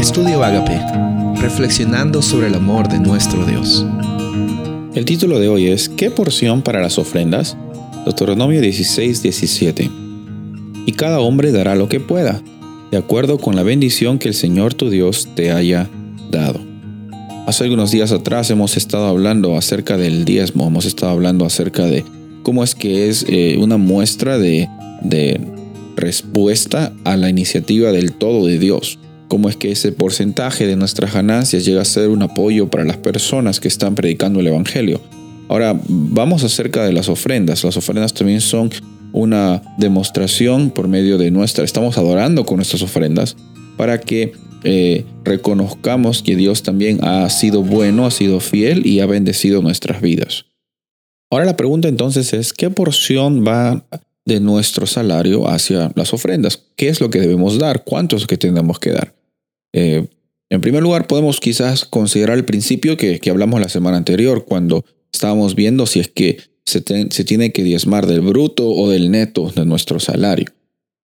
Estudio Agape, reflexionando sobre el amor de nuestro Dios. El título de hoy es ¿Qué porción para las ofrendas? Deuteronomio 16, 17. Y cada hombre dará lo que pueda, de acuerdo con la bendición que el Señor tu Dios te haya dado. Hace algunos días atrás hemos estado hablando acerca del diezmo, hemos estado hablando acerca de cómo es que es eh, una muestra de, de respuesta a la iniciativa del todo de Dios. Cómo es que ese porcentaje de nuestras ganancias llega a ser un apoyo para las personas que están predicando el Evangelio. Ahora, vamos acerca de las ofrendas. Las ofrendas también son una demostración por medio de nuestra, estamos adorando con nuestras ofrendas para que eh, reconozcamos que Dios también ha sido bueno, ha sido fiel y ha bendecido nuestras vidas. Ahora la pregunta entonces es, ¿qué porción va de nuestro salario hacia las ofrendas? ¿Qué es lo que debemos dar? ¿Cuánto es lo que tenemos que dar? Eh, en primer lugar, podemos quizás considerar el principio que, hablamos la semana anterior, cuando estábamos viendo si es que se, se tiene que diezmar del bruto o del neto de nuestro salario.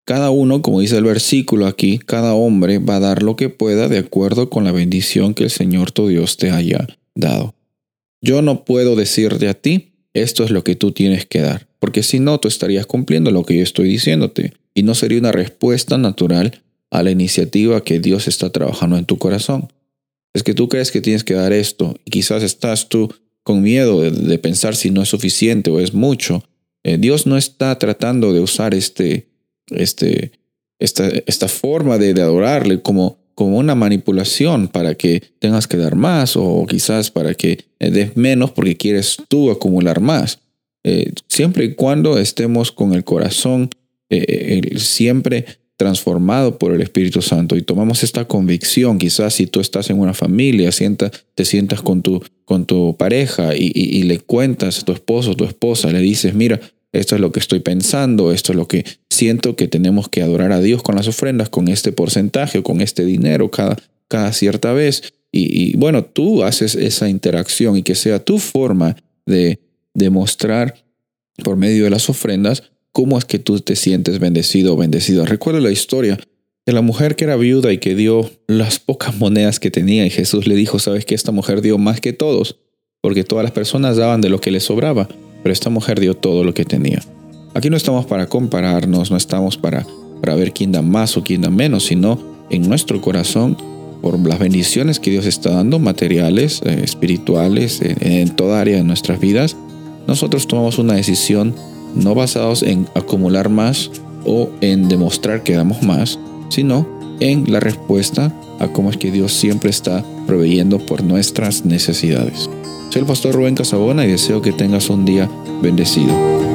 Cada uno, como dice el versículo aquí, cada hombre va a dar lo que pueda de acuerdo con la bendición que el Señor tu Dios te haya dado. Yo no puedo decirte a ti, esto es lo que tú tienes que dar, porque si no, tú estarías cumpliendo lo que yo estoy diciéndote, y no sería una respuesta natural a la iniciativa que Dios está trabajando en tu corazón. Es que tú crees que tienes que dar esto, y quizás estás tú con miedo de, pensar si no es suficiente o es mucho. Eh, Dios no está tratando de usar este, este, esta, esta forma de, adorarle como como una manipulación para que tengas que dar más o quizás para que eh, des menos porque quieres tú acumular más. Eh, siempre y cuando estemos con el corazón siempre transformado por el Espíritu Santo y tomamos esta convicción, quizás si tú estás en una familia, te sientas con tu, con tu pareja y, y, le cuentas a tu esposo tu esposa, le dices, mira, esto es lo que estoy pensando, esto es lo que siento que tenemos que adorar a Dios con las ofrendas, con este porcentaje o con este dinero cada, cada cierta vez. Y, bueno, tú haces esa interacción y que sea tu forma de demostrar por medio de las ofrendas cómo es que tú te sientes bendecido o bendecida. Recuerdo la historia de la mujer que era viuda y que dio las pocas monedas que tenía y Jesús le dijo, sabes que esta mujer dio más que todos, porque todas las personas daban de lo que les sobraba pero esta mujer dio todo lo que tenía. Aquí no estamos para compararnos, no estamos para, para ver quién da más o quién da menos, sino en nuestro corazón, por las bendiciones que Dios está dando, materiales, eh, espirituales, en, toda área de nuestras vidas, nosotros tomamos una decisión no basados en acumular más o en demostrar que damos más, sino en la respuesta a cómo es que Dios siempre está proveyendo por nuestras necesidades. Soy el pastor Rubén Casabona y deseo que tengas un día bendecido.